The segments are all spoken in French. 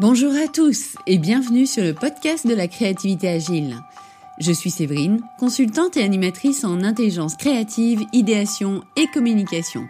Bonjour à tous et bienvenue sur le podcast de la créativité agile. Je suis Séverine, consultante et animatrice en intelligence créative, idéation et communication.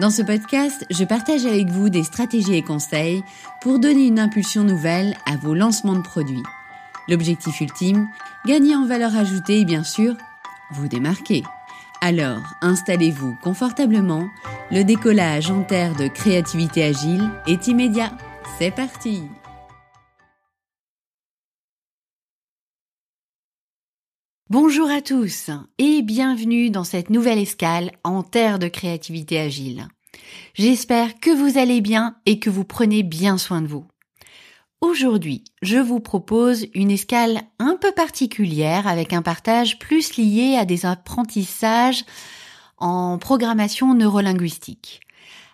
Dans ce podcast, je partage avec vous des stratégies et conseils pour donner une impulsion nouvelle à vos lancements de produits. L'objectif ultime, gagner en valeur ajoutée et bien sûr, vous démarquer. Alors, installez-vous confortablement, le décollage en terre de créativité agile est immédiat. C'est parti Bonjour à tous et bienvenue dans cette nouvelle escale en terre de créativité agile. J'espère que vous allez bien et que vous prenez bien soin de vous. Aujourd'hui, je vous propose une escale un peu particulière avec un partage plus lié à des apprentissages en programmation neurolinguistique.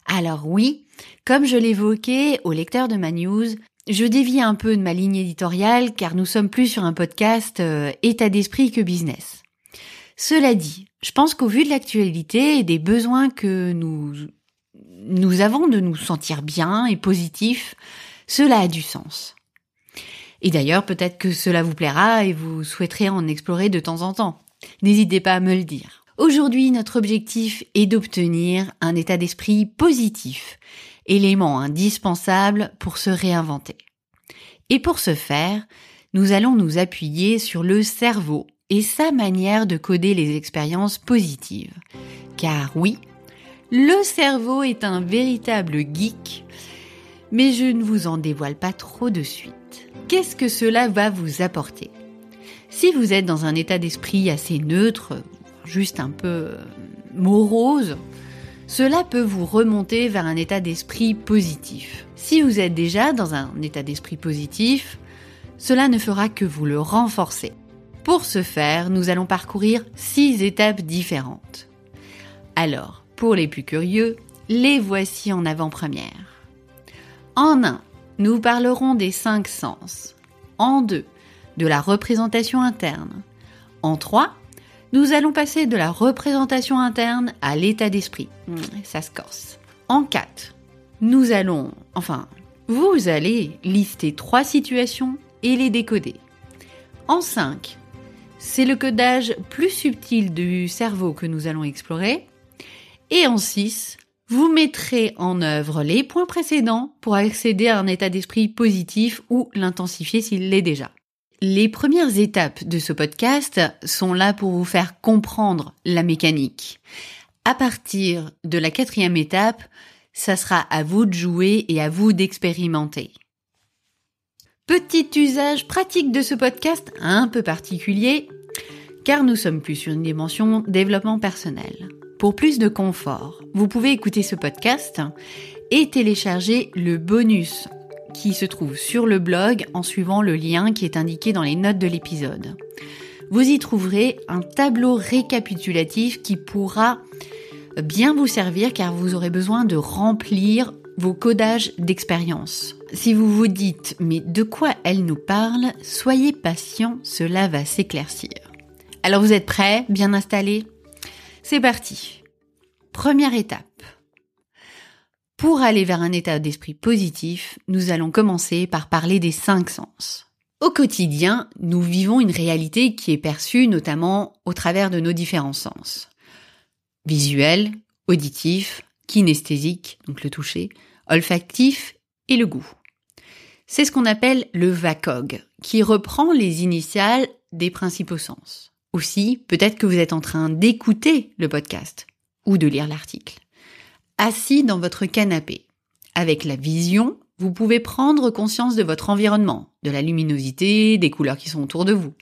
Alors oui, comme je l'évoquais au lecteur de ma news, je dévie un peu de ma ligne éditoriale car nous sommes plus sur un podcast euh, état d'esprit que business. Cela dit, je pense qu'au vu de l'actualité et des besoins que nous, nous avons de nous sentir bien et positifs, cela a du sens. Et d'ailleurs, peut-être que cela vous plaira et vous souhaiterez en explorer de temps en temps. N'hésitez pas à me le dire. Aujourd'hui, notre objectif est d'obtenir un état d'esprit positif, élément indispensable pour se réinventer. Et pour ce faire, nous allons nous appuyer sur le cerveau et sa manière de coder les expériences positives. Car oui, le cerveau est un véritable geek, mais je ne vous en dévoile pas trop de suite. Qu'est-ce que cela va vous apporter? Si vous êtes dans un état d'esprit assez neutre, juste un peu morose, cela peut vous remonter vers un état d'esprit positif. Si vous êtes déjà dans un état d'esprit positif, cela ne fera que vous le renforcer. Pour ce faire, nous allons parcourir six étapes différentes. Alors, pour les plus curieux, les voici en avant-première. En 1, nous parlerons des cinq sens. En 2, de la représentation interne. En 3, nous allons passer de la représentation interne à l'état d'esprit. Hmm, ça se corse. En 4, nous allons, enfin, vous allez lister trois situations et les décoder. En 5, c'est le codage plus subtil du cerveau que nous allons explorer. Et en 6, vous mettrez en œuvre les points précédents pour accéder à un état d'esprit positif ou l'intensifier s'il l'est déjà. Les premières étapes de ce podcast sont là pour vous faire comprendre la mécanique. À partir de la quatrième étape, ça sera à vous de jouer et à vous d'expérimenter. Petit usage pratique de ce podcast un peu particulier, car nous sommes plus sur une dimension développement personnel. Pour plus de confort, vous pouvez écouter ce podcast et télécharger le bonus qui se trouve sur le blog en suivant le lien qui est indiqué dans les notes de l'épisode. Vous y trouverez un tableau récapitulatif qui pourra bien vous servir car vous aurez besoin de remplir vos codages d'expérience. Si vous vous dites mais de quoi elle nous parle, soyez patient, cela va s'éclaircir. Alors vous êtes prêts, bien installés? C'est parti. Première étape. Pour aller vers un état d'esprit positif, nous allons commencer par parler des cinq sens. Au quotidien, nous vivons une réalité qui est perçue notamment au travers de nos différents sens. Visuel, auditif, kinesthésique, donc le toucher, olfactif et le goût. C'est ce qu'on appelle le VACOG, qui reprend les initiales des principaux sens. Aussi, peut-être que vous êtes en train d'écouter le podcast ou de lire l'article assis dans votre canapé. Avec la vision, vous pouvez prendre conscience de votre environnement, de la luminosité, des couleurs qui sont autour de vous.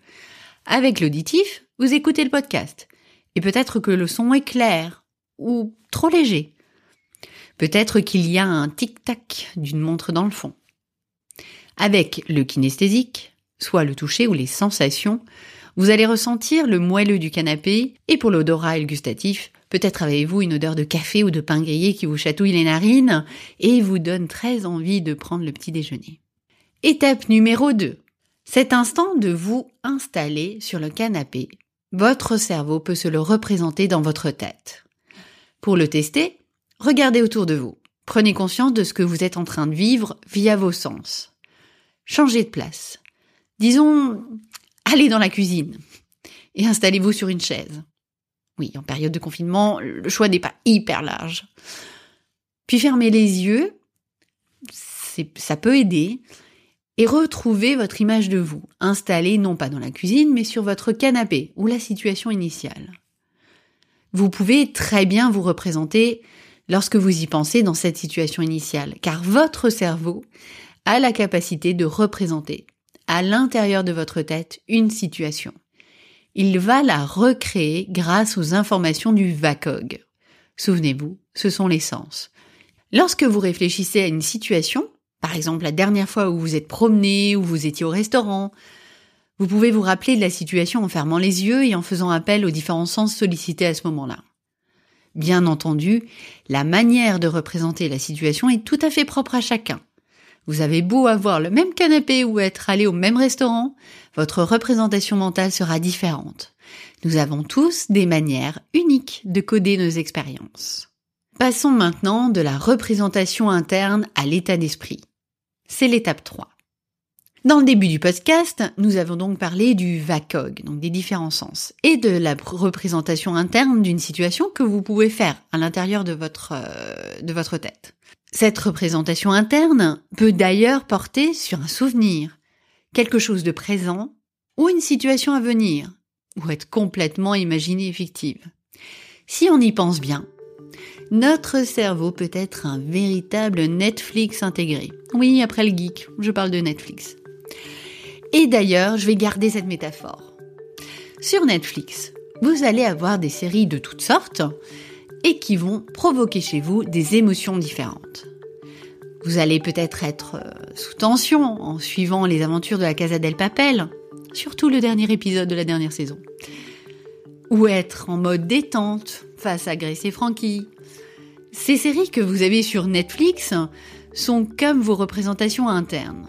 Avec l'auditif, vous écoutez le podcast. Et peut-être que le son est clair ou trop léger. Peut-être qu'il y a un tic-tac d'une montre dans le fond. Avec le kinesthésique, soit le toucher ou les sensations, vous allez ressentir le moelleux du canapé et pour l'odorat et le gustatif, Peut-être avez-vous une odeur de café ou de pain grillé qui vous chatouille les narines et vous donne très envie de prendre le petit déjeuner. Étape numéro 2. Cet instant de vous installer sur le canapé. Votre cerveau peut se le représenter dans votre tête. Pour le tester, regardez autour de vous. Prenez conscience de ce que vous êtes en train de vivre via vos sens. changez de place. Disons, allez dans la cuisine et installez-vous sur une chaise. Oui, en période de confinement, le choix n'est pas hyper large. Puis fermez les yeux, ça peut aider, et retrouvez votre image de vous, installée non pas dans la cuisine, mais sur votre canapé ou la situation initiale. Vous pouvez très bien vous représenter lorsque vous y pensez dans cette situation initiale, car votre cerveau a la capacité de représenter à l'intérieur de votre tête une situation. Il va la recréer grâce aux informations du VACOG. Souvenez-vous, ce sont les sens. Lorsque vous réfléchissez à une situation, par exemple la dernière fois où vous êtes promené, ou vous étiez au restaurant, vous pouvez vous rappeler de la situation en fermant les yeux et en faisant appel aux différents sens sollicités à ce moment-là. Bien entendu, la manière de représenter la situation est tout à fait propre à chacun. Vous avez beau avoir le même canapé ou être allé au même restaurant, votre représentation mentale sera différente. Nous avons tous des manières uniques de coder nos expériences. Passons maintenant de la représentation interne à l'état d'esprit. C'est l'étape 3. Dans le début du podcast, nous avons donc parlé du VACOG, donc des différents sens, et de la représentation interne d'une situation que vous pouvez faire à l'intérieur de votre, euh, de votre tête. Cette représentation interne peut d'ailleurs porter sur un souvenir, quelque chose de présent ou une situation à venir, ou être complètement imaginée et fictive. Si on y pense bien, notre cerveau peut être un véritable Netflix intégré. Oui, après le geek, je parle de Netflix. Et d'ailleurs, je vais garder cette métaphore. Sur Netflix, vous allez avoir des séries de toutes sortes et qui vont provoquer chez vous des émotions différentes. Vous allez peut-être être euh, sous tension en suivant les aventures de la Casa del Papel, surtout le dernier épisode de la dernière saison. Ou être en mode détente face à Grace et Frankie. Ces séries que vous avez sur Netflix sont comme vos représentations internes.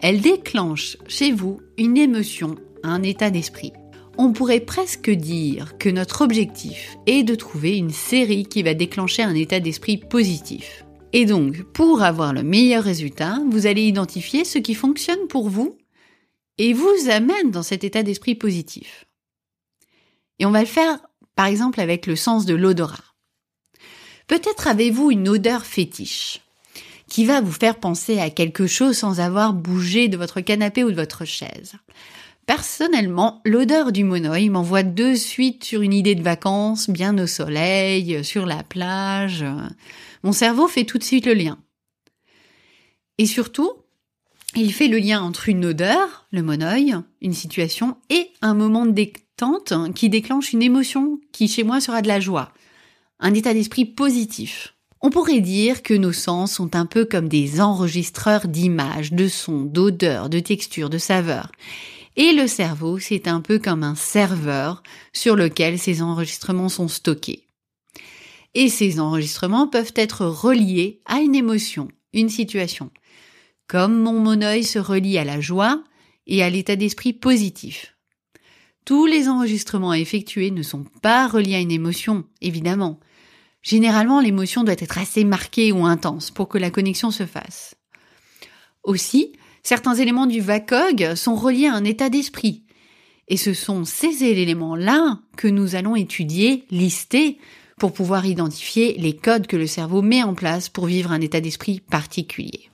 Elle déclenche chez vous une émotion, un état d'esprit. On pourrait presque dire que notre objectif est de trouver une série qui va déclencher un état d'esprit positif. Et donc, pour avoir le meilleur résultat, vous allez identifier ce qui fonctionne pour vous et vous amène dans cet état d'esprit positif. Et on va le faire, par exemple, avec le sens de l'odorat. Peut-être avez-vous une odeur fétiche qui va vous faire penser à quelque chose sans avoir bougé de votre canapé ou de votre chaise. Personnellement, l'odeur du monoï m'envoie de suite sur une idée de vacances, bien au soleil, sur la plage. Mon cerveau fait tout de suite le lien. Et surtout, il fait le lien entre une odeur, le monoï, une situation, et un moment de détente qui déclenche une émotion qui chez moi sera de la joie, un état d'esprit positif. On pourrait dire que nos sens sont un peu comme des enregistreurs d'images, de sons, d'odeurs, de textures, de saveurs. Et le cerveau, c'est un peu comme un serveur sur lequel ces enregistrements sont stockés. Et ces enregistrements peuvent être reliés à une émotion, une situation. Comme mon monoeil se relie à la joie et à l'état d'esprit positif. Tous les enregistrements effectués ne sont pas reliés à une émotion, évidemment, Généralement, l'émotion doit être assez marquée ou intense pour que la connexion se fasse. Aussi, certains éléments du VACOG sont reliés à un état d'esprit. Et ce sont ces éléments-là que nous allons étudier, lister, pour pouvoir identifier les codes que le cerveau met en place pour vivre un état d'esprit particulier.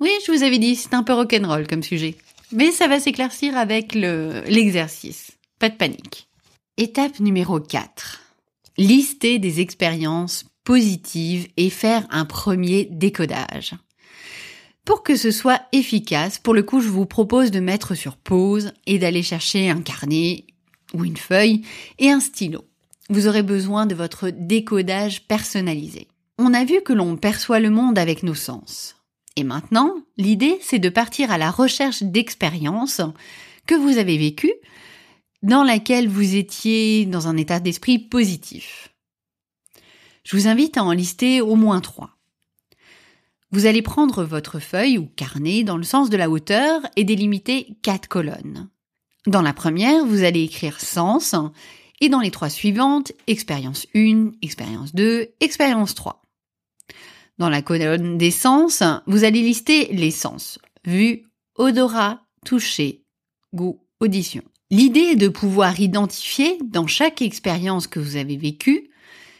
Oui, je vous avais dit, c'est un peu rock'n'roll comme sujet. Mais ça va s'éclaircir avec l'exercice. Pas de panique. Étape numéro 4 lister des expériences positives et faire un premier décodage. Pour que ce soit efficace, pour le coup, je vous propose de mettre sur pause et d'aller chercher un carnet ou une feuille et un stylo. Vous aurez besoin de votre décodage personnalisé. On a vu que l'on perçoit le monde avec nos sens. Et maintenant, l'idée, c'est de partir à la recherche d'expériences que vous avez vécues dans laquelle vous étiez dans un état d'esprit positif. Je vous invite à en lister au moins trois. Vous allez prendre votre feuille ou carnet dans le sens de la hauteur et délimiter quatre colonnes. Dans la première, vous allez écrire sens et dans les trois suivantes, expérience 1, expérience 2, expérience 3. Dans la colonne des sens, vous allez lister les sens, vue, odorat, toucher, goût, audition. L'idée est de pouvoir identifier dans chaque expérience que vous avez vécue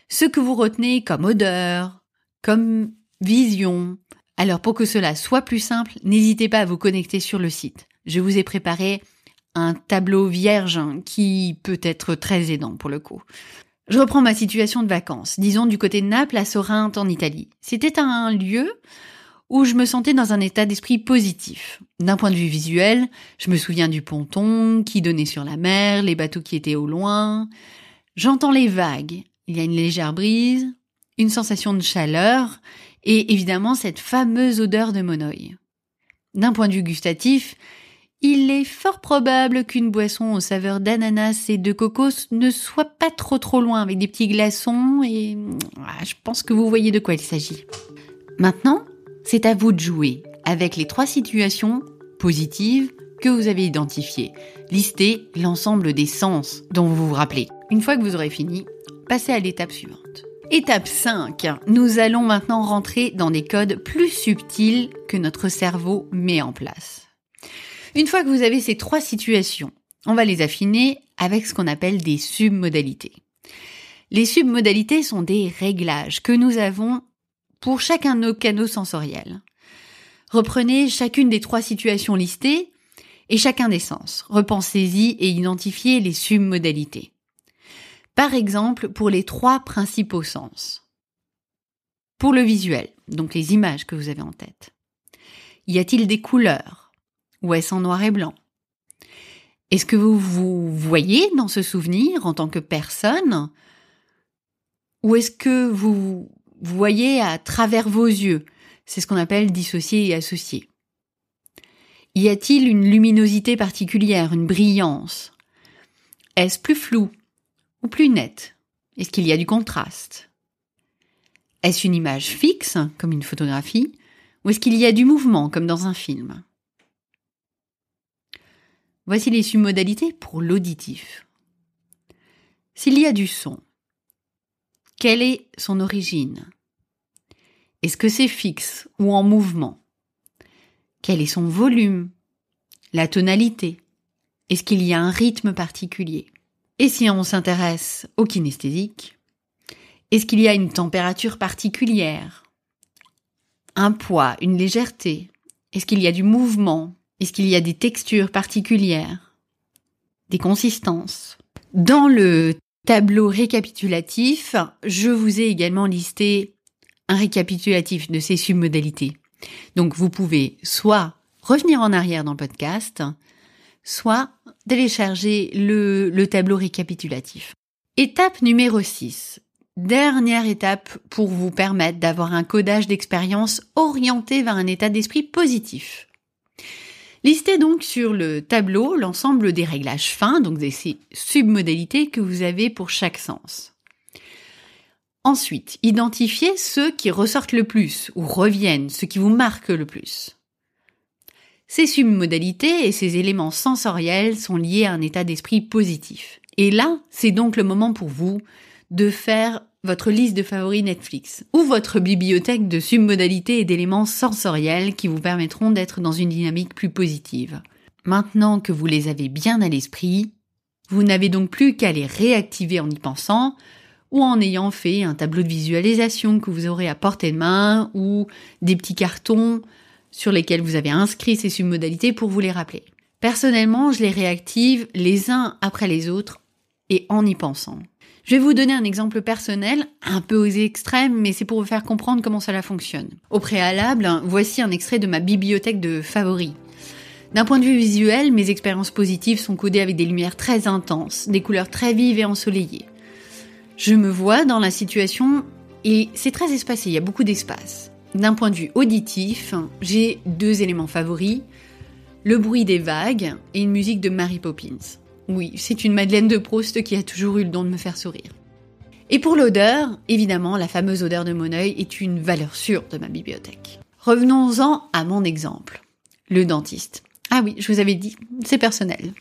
ce que vous retenez comme odeur, comme vision. Alors pour que cela soit plus simple, n'hésitez pas à vous connecter sur le site. Je vous ai préparé un tableau vierge qui peut être très aidant pour le coup. Je reprends ma situation de vacances, disons du côté de Naples à Sorinte en Italie. C'était un lieu où je me sentais dans un état d'esprit positif. D'un point de vue visuel, je me souviens du ponton qui donnait sur la mer, les bateaux qui étaient au loin. J'entends les vagues. Il y a une légère brise, une sensation de chaleur et évidemment cette fameuse odeur de monoï. D'un point de vue gustatif, il est fort probable qu'une boisson aux saveurs d'ananas et de cocos ne soit pas trop trop loin avec des petits glaçons et ah, je pense que vous voyez de quoi il s'agit. Maintenant, c'est à vous de jouer avec les trois situations positives que vous avez identifiées. Listez l'ensemble des sens dont vous vous rappelez. Une fois que vous aurez fini, passez à l'étape suivante. Étape 5. Nous allons maintenant rentrer dans des codes plus subtils que notre cerveau met en place. Une fois que vous avez ces trois situations, on va les affiner avec ce qu'on appelle des submodalités. Les submodalités sont des réglages que nous avons pour chacun de nos canaux sensoriels. Reprenez chacune des trois situations listées et chacun des sens. Repensez-y et identifiez les submodalités. Par exemple, pour les trois principaux sens. Pour le visuel, donc les images que vous avez en tête. Y a-t-il des couleurs? Ou est-ce en noir et blanc? Est-ce que vous vous voyez dans ce souvenir en tant que personne? Ou est-ce que vous voyez à travers vos yeux? C'est ce qu'on appelle dissocier et associer. Y a-t-il une luminosité particulière, une brillance? Est-ce plus flou? Ou plus net? Est-ce qu'il y a du contraste? Est-ce une image fixe, comme une photographie, ou est-ce qu'il y a du mouvement, comme dans un film? Voici les submodalités pour l'auditif. S'il y a du son, quelle est son origine? Est-ce que c'est fixe ou en mouvement? Quel est son volume? La tonalité? Est-ce qu'il y a un rythme particulier? Et si on s'intéresse au kinesthésique, est-ce qu'il y a une température particulière? Un poids, une légèreté? Est-ce qu'il y a du mouvement? Est-ce qu'il y a des textures particulières? Des consistances? Dans le tableau récapitulatif, je vous ai également listé un récapitulatif de ces submodalités. Donc vous pouvez soit revenir en arrière dans le podcast, soit télécharger le, le tableau récapitulatif. Étape numéro 6. Dernière étape pour vous permettre d'avoir un codage d'expérience orienté vers un état d'esprit positif. Listez donc sur le tableau l'ensemble des réglages fins, donc des submodalités que vous avez pour chaque sens. Ensuite, identifiez ceux qui ressortent le plus ou reviennent, ceux qui vous marquent le plus. Ces submodalités et ces éléments sensoriels sont liés à un état d'esprit positif. Et là, c'est donc le moment pour vous de faire votre liste de favoris Netflix ou votre bibliothèque de submodalités et d'éléments sensoriels qui vous permettront d'être dans une dynamique plus positive. Maintenant que vous les avez bien à l'esprit, vous n'avez donc plus qu'à les réactiver en y pensant ou en ayant fait un tableau de visualisation que vous aurez à portée de main ou des petits cartons sur lesquels vous avez inscrit ces submodalités pour vous les rappeler. Personnellement, je les réactive les uns après les autres et en y pensant. Je vais vous donner un exemple personnel, un peu aux extrêmes, mais c'est pour vous faire comprendre comment cela fonctionne. Au préalable, voici un extrait de ma bibliothèque de favoris. D'un point de vue visuel, mes expériences positives sont codées avec des lumières très intenses, des couleurs très vives et ensoleillées. Je me vois dans la situation et c'est très espacé, il y a beaucoup d'espace. D'un point de vue auditif, j'ai deux éléments favoris, le bruit des vagues et une musique de Mary Poppins. Oui, c'est une Madeleine de Proust qui a toujours eu le don de me faire sourire. Et pour l'odeur, évidemment, la fameuse odeur de mon œil est une valeur sûre de ma bibliothèque. Revenons-en à mon exemple, le dentiste. Ah oui, je vous avais dit, c'est personnel.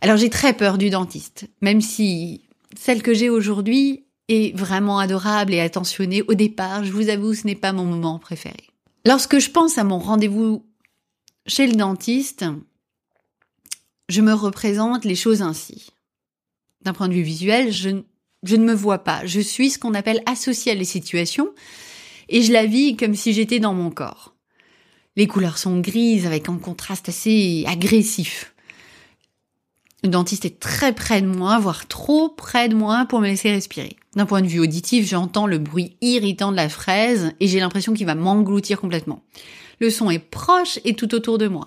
Alors j'ai très peur du dentiste, même si celle que j'ai aujourd'hui est vraiment adorable et attentionné au départ, je vous avoue, ce n'est pas mon moment préféré. Lorsque je pense à mon rendez-vous chez le dentiste, je me représente les choses ainsi. D'un point de vue visuel, je, ne me vois pas. Je suis ce qu'on appelle associée à les situations et je la vis comme si j'étais dans mon corps. Les couleurs sont grises avec un contraste assez agressif. Le dentiste est très près de moi, voire trop près de moi pour me laisser respirer. D'un point de vue auditif, j'entends le bruit irritant de la fraise et j'ai l'impression qu'il va m'engloutir complètement. Le son est proche et tout autour de moi.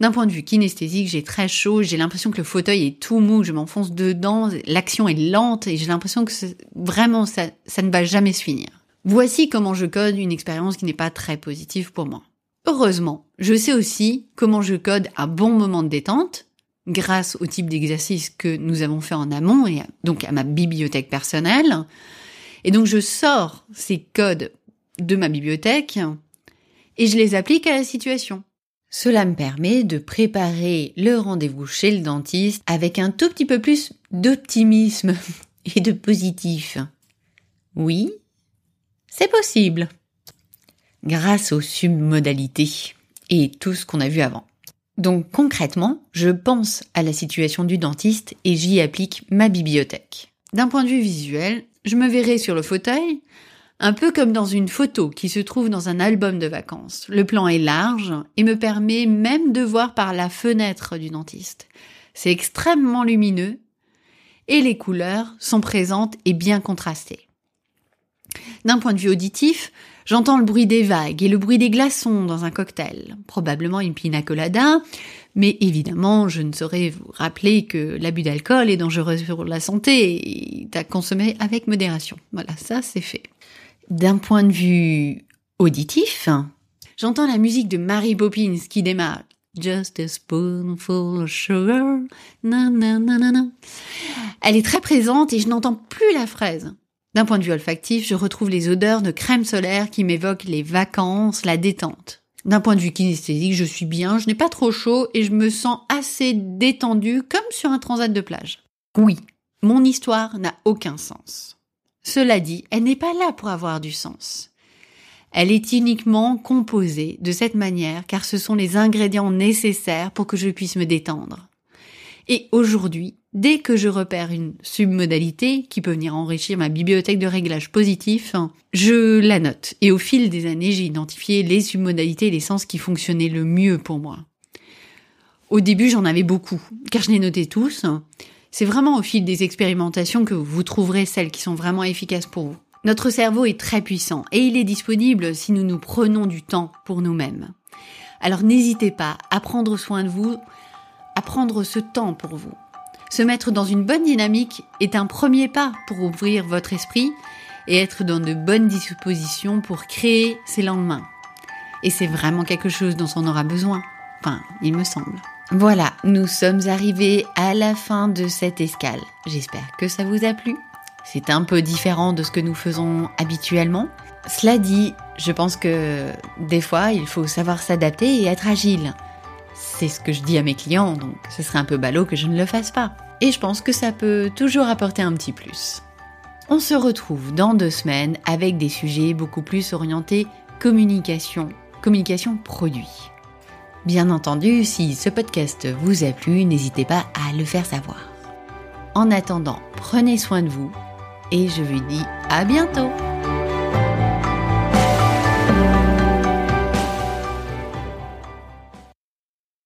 D'un point de vue kinesthésique, j'ai très chaud, j'ai l'impression que le fauteuil est tout mou, je m'enfonce dedans, l'action est lente et j'ai l'impression que vraiment ça, ça ne va jamais se finir. Voici comment je code une expérience qui n'est pas très positive pour moi. Heureusement, je sais aussi comment je code un bon moment de détente, grâce au type d'exercice que nous avons fait en amont et donc à ma bibliothèque personnelle. Et donc je sors ces codes de ma bibliothèque et je les applique à la situation. Cela me permet de préparer le rendez-vous chez le dentiste avec un tout petit peu plus d'optimisme et de positif. Oui, c'est possible. Grâce aux submodalités et tout ce qu'on a vu avant. Donc concrètement, je pense à la situation du dentiste et j'y applique ma bibliothèque. D'un point de vue visuel, je me verrai sur le fauteuil, un peu comme dans une photo qui se trouve dans un album de vacances. Le plan est large et me permet même de voir par la fenêtre du dentiste. C'est extrêmement lumineux et les couleurs sont présentes et bien contrastées. D'un point de vue auditif, J'entends le bruit des vagues et le bruit des glaçons dans un cocktail, probablement une pina colada, mais évidemment, je ne saurais vous rappeler que l'abus d'alcool est dangereux pour la santé et à consommer avec modération. Voilà, ça c'est fait. D'un point de vue auditif, j'entends la musique de Mary Poppins qui démarre. Just a spoonful of sugar. Elle est très présente et je n'entends plus la fraise. D'un point de vue olfactif, je retrouve les odeurs de crème solaire qui m'évoquent les vacances, la détente. D'un point de vue kinesthésique, je suis bien, je n'ai pas trop chaud et je me sens assez détendue comme sur un transat de plage. Oui, mon histoire n'a aucun sens. Cela dit, elle n'est pas là pour avoir du sens. Elle est uniquement composée de cette manière car ce sont les ingrédients nécessaires pour que je puisse me détendre. Et aujourd'hui, dès que je repère une submodalité qui peut venir enrichir ma bibliothèque de réglages positifs, je la note. Et au fil des années, j'ai identifié les submodalités et les sens qui fonctionnaient le mieux pour moi. Au début, j'en avais beaucoup, car je les notais tous. C'est vraiment au fil des expérimentations que vous trouverez celles qui sont vraiment efficaces pour vous. Notre cerveau est très puissant et il est disponible si nous nous prenons du temps pour nous-mêmes. Alors n'hésitez pas à prendre soin de vous à prendre ce temps pour vous. Se mettre dans une bonne dynamique est un premier pas pour ouvrir votre esprit et être dans de bonnes dispositions pour créer ses lendemains. Et c'est vraiment quelque chose dont on aura besoin. Enfin, il me semble. Voilà, nous sommes arrivés à la fin de cette escale. J'espère que ça vous a plu. C'est un peu différent de ce que nous faisons habituellement. Cela dit, je pense que des fois, il faut savoir s'adapter et être agile. C'est ce que je dis à mes clients, donc ce serait un peu ballot que je ne le fasse pas. Et je pense que ça peut toujours apporter un petit plus. On se retrouve dans deux semaines avec des sujets beaucoup plus orientés communication, communication produit. Bien entendu, si ce podcast vous a plu, n'hésitez pas à le faire savoir. En attendant, prenez soin de vous et je vous dis à bientôt